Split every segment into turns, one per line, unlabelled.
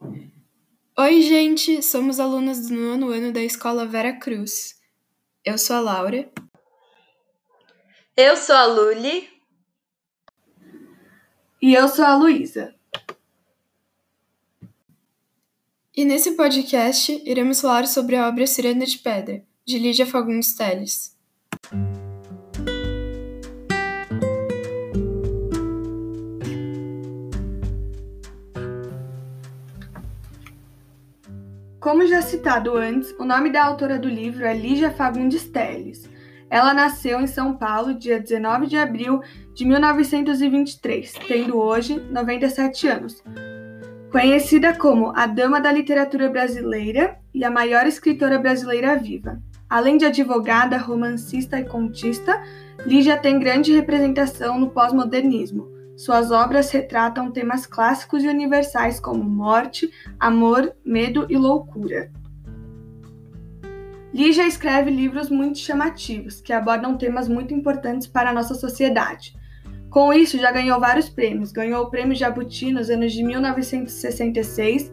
Oi, gente! Somos alunas do nono ano da Escola Vera Cruz. Eu sou a Laura.
Eu sou a Luli.
E eu sou a Luísa.
E nesse podcast iremos falar sobre a obra Ciranda de Pedra, de Lídia Fagundes Telles.
Como já citado antes, o nome da autora do livro é Lígia Fagundes Telles. Ela nasceu em São Paulo dia 19 de abril de 1923, tendo hoje 97 anos. Conhecida como a Dama da Literatura Brasileira e a maior escritora brasileira viva. Além de advogada, romancista e contista, Lígia tem grande representação no pós-modernismo suas obras retratam temas clássicos e universais como morte, amor, medo e loucura. Lígia escreve livros muito chamativos, que abordam temas muito importantes para a nossa sociedade. Com isso, já ganhou vários prêmios. Ganhou o Prêmio Jabuti nos anos de 1966,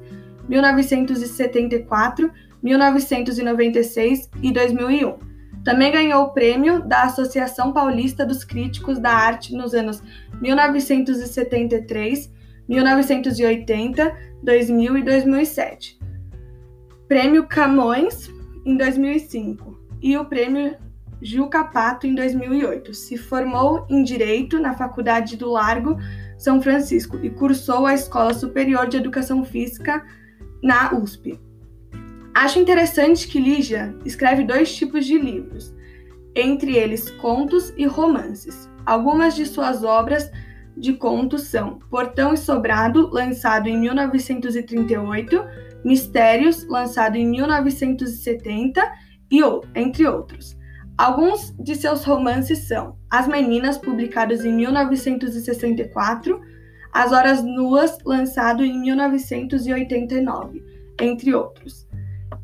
1974, 1996 e 2001 também ganhou o prêmio da Associação Paulista dos Críticos da Arte nos anos 1973, 1980, 2000 e 2007. Prêmio Camões em 2005 e o Prêmio Gil Capato em 2008. Se formou em Direito na Faculdade do Largo São Francisco e cursou a Escola Superior de Educação Física na USP. Acho interessante que Lígia escreve dois tipos de livros, entre eles contos e romances. Algumas de suas obras de contos são Portão e Sobrado, lançado em 1938, Mistérios, lançado em 1970, e entre outros. Alguns de seus romances são As Meninas, publicados em 1964, As Horas Nuas, lançado em 1989, entre outros.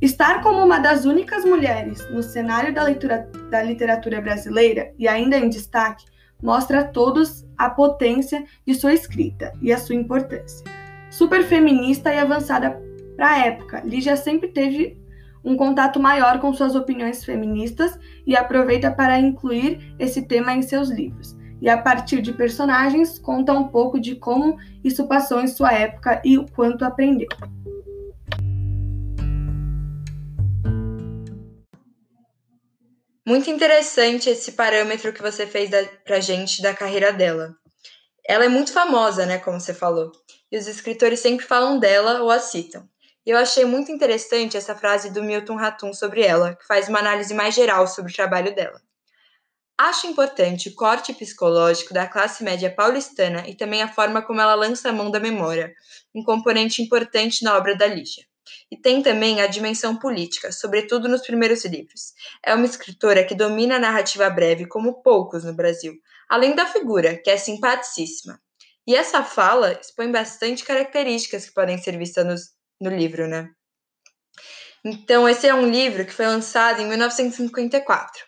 Estar como uma das únicas mulheres no cenário da, leitura, da literatura brasileira e ainda em destaque mostra a todos a potência de sua escrita e a sua importância. Super feminista e avançada para a época, Lígia sempre teve um contato maior com suas opiniões feministas e aproveita para incluir esse tema em seus livros. E a partir de personagens, conta um pouco de como isso passou em sua época e o quanto aprendeu.
Muito interessante esse parâmetro que você fez da, pra gente da carreira dela. Ela é muito famosa, né, como você falou, e os escritores sempre falam dela ou a citam. E eu achei muito interessante essa frase do Milton Ratum sobre ela, que faz uma análise mais geral sobre o trabalho dela. Acho importante o corte psicológico da classe média paulistana e também a forma como ela lança a mão da memória, um componente importante na obra da Lígia. E tem também a dimensão política, sobretudo nos primeiros livros. É uma escritora que domina a narrativa breve como poucos no Brasil, além da figura, que é simpaticíssima. E essa fala expõe bastante características que podem ser vistas no, no livro, né? Então, esse é um livro que foi lançado em 1954.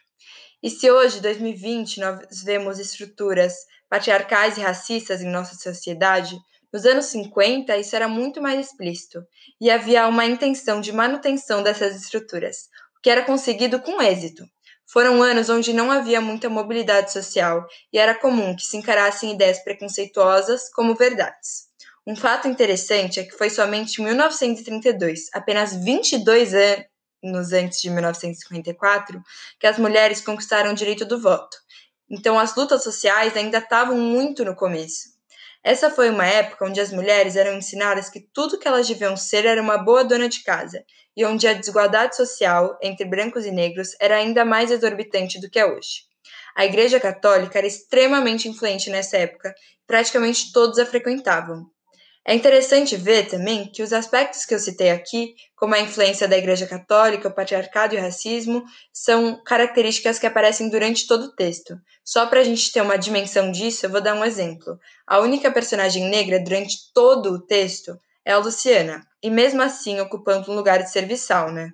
E se hoje, 2020, nós vemos estruturas patriarcais e racistas em nossa sociedade, nos anos 50, isso era muito mais explícito, e havia uma intenção de manutenção dessas estruturas, o que era conseguido com êxito. Foram anos onde não havia muita mobilidade social e era comum que se encarassem ideias preconceituosas como verdades. Um fato interessante é que foi somente em 1932, apenas 22 anos antes de 1954, que as mulheres conquistaram o direito do voto. Então, as lutas sociais ainda estavam muito no começo. Essa foi uma época onde as mulheres eram ensinadas que tudo que elas deviam ser era uma boa dona de casa, e onde a desigualdade social entre brancos e negros era ainda mais exorbitante do que é hoje. A Igreja Católica era extremamente influente nessa época, praticamente todos a frequentavam. É interessante ver também que os aspectos que eu citei aqui, como a influência da Igreja Católica, o patriarcado e o racismo, são características que aparecem durante todo o texto. Só para a gente ter uma dimensão disso, eu vou dar um exemplo. A única personagem negra durante todo o texto é a Luciana, e mesmo assim ocupando um lugar de serviçal, né?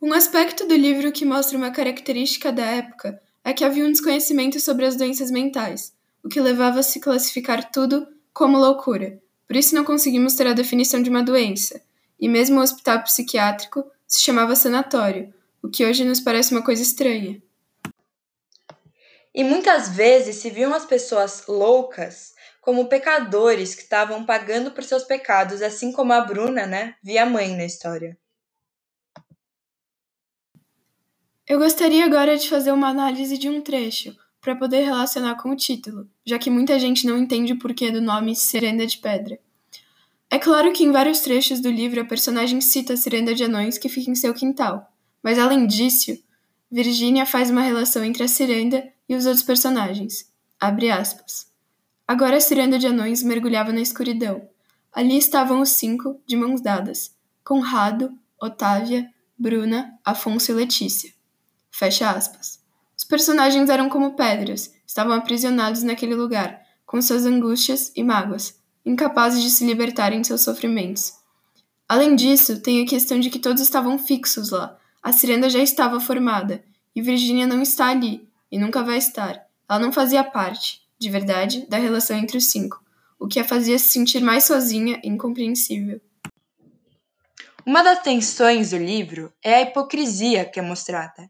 Um aspecto do livro que mostra uma característica da época é que havia um desconhecimento sobre as doenças mentais o que levava a se classificar tudo como loucura. por isso não conseguimos ter a definição de uma doença, e mesmo o hospital psiquiátrico se chamava sanatório, o que hoje nos parece uma coisa estranha.
E muitas vezes se viam as pessoas loucas como pecadores que estavam pagando por seus pecados, assim como a Bruna, né, via a mãe na história.
Eu gostaria agora de fazer uma análise de um trecho, para poder relacionar com o título, já que muita gente não entende o porquê do nome Serenda de Pedra. É claro que em vários trechos do livro a personagem cita a Serenda de Anões que fica em seu quintal, mas além disso, Virginia faz uma relação entre a Ciranda e os outros personagens. Abre aspas. Agora a Ciranda de Anões mergulhava na escuridão. Ali estavam os cinco, de mãos dadas: Conrado, Otávia, Bruna, Afonso e Letícia. Fecha aspas. Os personagens eram como pedras, estavam aprisionados naquele lugar, com suas angústias e mágoas, incapazes de se libertarem de seus sofrimentos. Além disso, tem a questão de que todos estavam fixos lá. A ciranda já estava formada, e Virginia não está ali, e nunca vai estar. Ela não fazia parte, de verdade, da relação entre os cinco, o que a fazia se sentir mais sozinha e incompreensível.
Uma das tensões do livro é a hipocrisia que é mostrada,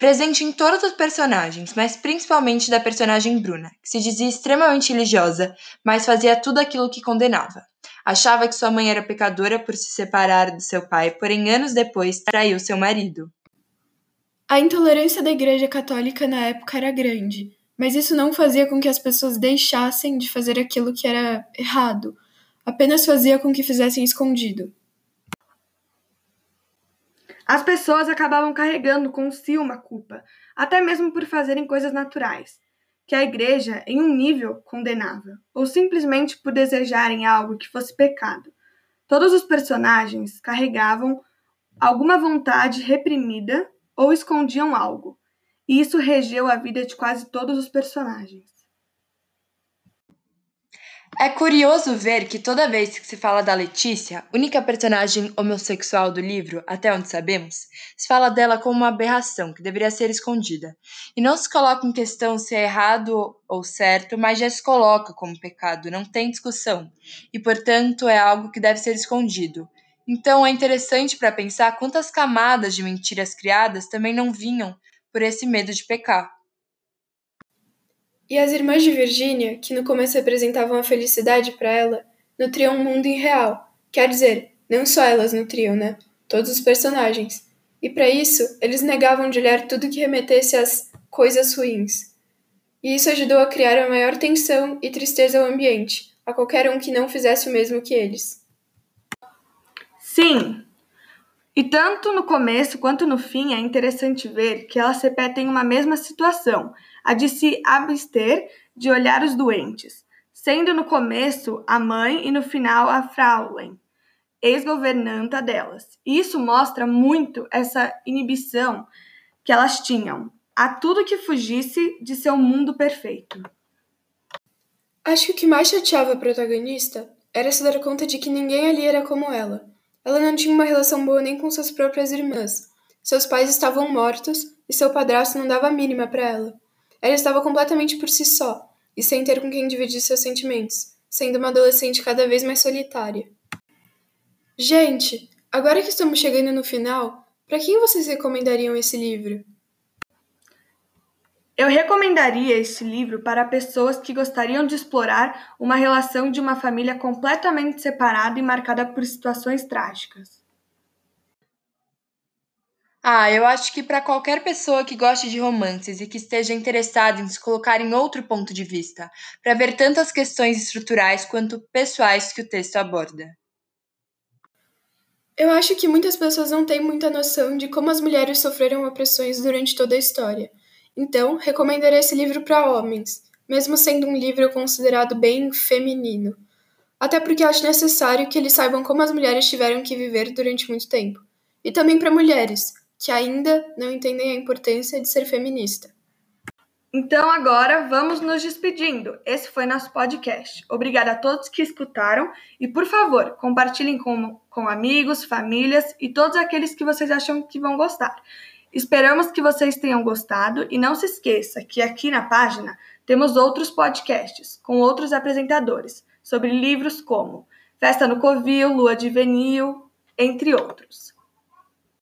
presente em todos os personagens, mas principalmente da personagem Bruna, que se dizia extremamente religiosa, mas fazia tudo aquilo que condenava. Achava que sua mãe era pecadora por se separar de seu pai, porém anos depois traiu seu marido.
A intolerância da Igreja Católica na época era grande, mas isso não fazia com que as pessoas deixassem de fazer aquilo que era errado, apenas fazia com que fizessem escondido.
As pessoas acabavam carregando com si uma culpa, até mesmo por fazerem coisas naturais, que a igreja, em um nível, condenava, ou simplesmente por desejarem algo que fosse pecado. Todos os personagens carregavam alguma vontade reprimida ou escondiam algo, e isso regeu a vida de quase todos os personagens.
É curioso ver que toda vez que se fala da Letícia, única personagem homossexual do livro, até onde sabemos, se fala dela como uma aberração que deveria ser escondida. E não se coloca em questão se é errado ou certo, mas já se coloca como pecado, não tem discussão. E, portanto, é algo que deve ser escondido. Então é interessante para pensar quantas camadas de mentiras criadas também não vinham por esse medo de pecar.
E as irmãs de Virginia, que no começo representavam a felicidade para ela, nutriam um mundo irreal. Quer dizer, não só elas nutriam, né? Todos os personagens. E para isso, eles negavam de olhar tudo que remetesse às coisas ruins. E isso ajudou a criar a maior tensão e tristeza ao ambiente, a qualquer um que não fizesse o mesmo que eles.
Sim! E tanto no começo quanto no fim é interessante ver que elas repetem uma mesma situação, a de se abster de olhar os doentes, sendo no começo a mãe e no final a Fraulein, ex-governanta delas. Isso mostra muito essa inibição que elas tinham a tudo que fugisse de seu mundo perfeito.
Acho que o que mais chateava a protagonista era se dar conta de que ninguém ali era como ela. Ela não tinha uma relação boa nem com suas próprias irmãs. Seus pais estavam mortos e seu padrasto não dava a mínima para ela. Ela estava completamente por si só, e sem ter com quem dividir seus sentimentos, sendo uma adolescente cada vez mais solitária. Gente, agora que estamos chegando no final, para quem vocês recomendariam esse livro?
Eu recomendaria esse livro para pessoas que gostariam de explorar uma relação de uma família completamente separada e marcada por situações trágicas.
Ah, eu acho que para qualquer pessoa que goste de romances e que esteja interessada em se colocar em outro ponto de vista, para ver tantas questões estruturais quanto pessoais que o texto aborda.
Eu acho que muitas pessoas não têm muita noção de como as mulheres sofreram opressões durante toda a história. Então, recomendaria esse livro para homens, mesmo sendo um livro considerado bem feminino. Até porque acho necessário que eles saibam como as mulheres tiveram que viver durante muito tempo. E também para mulheres, que ainda não entendem a importância de ser feminista.
Então agora vamos nos despedindo. Esse foi nosso podcast. Obrigada a todos que escutaram e, por favor, compartilhem com, com amigos, famílias e todos aqueles que vocês acham que vão gostar. Esperamos que vocês tenham gostado e não se esqueça que aqui na página temos outros podcasts com outros apresentadores sobre livros como Festa no Covil, Lua de Venil, entre outros.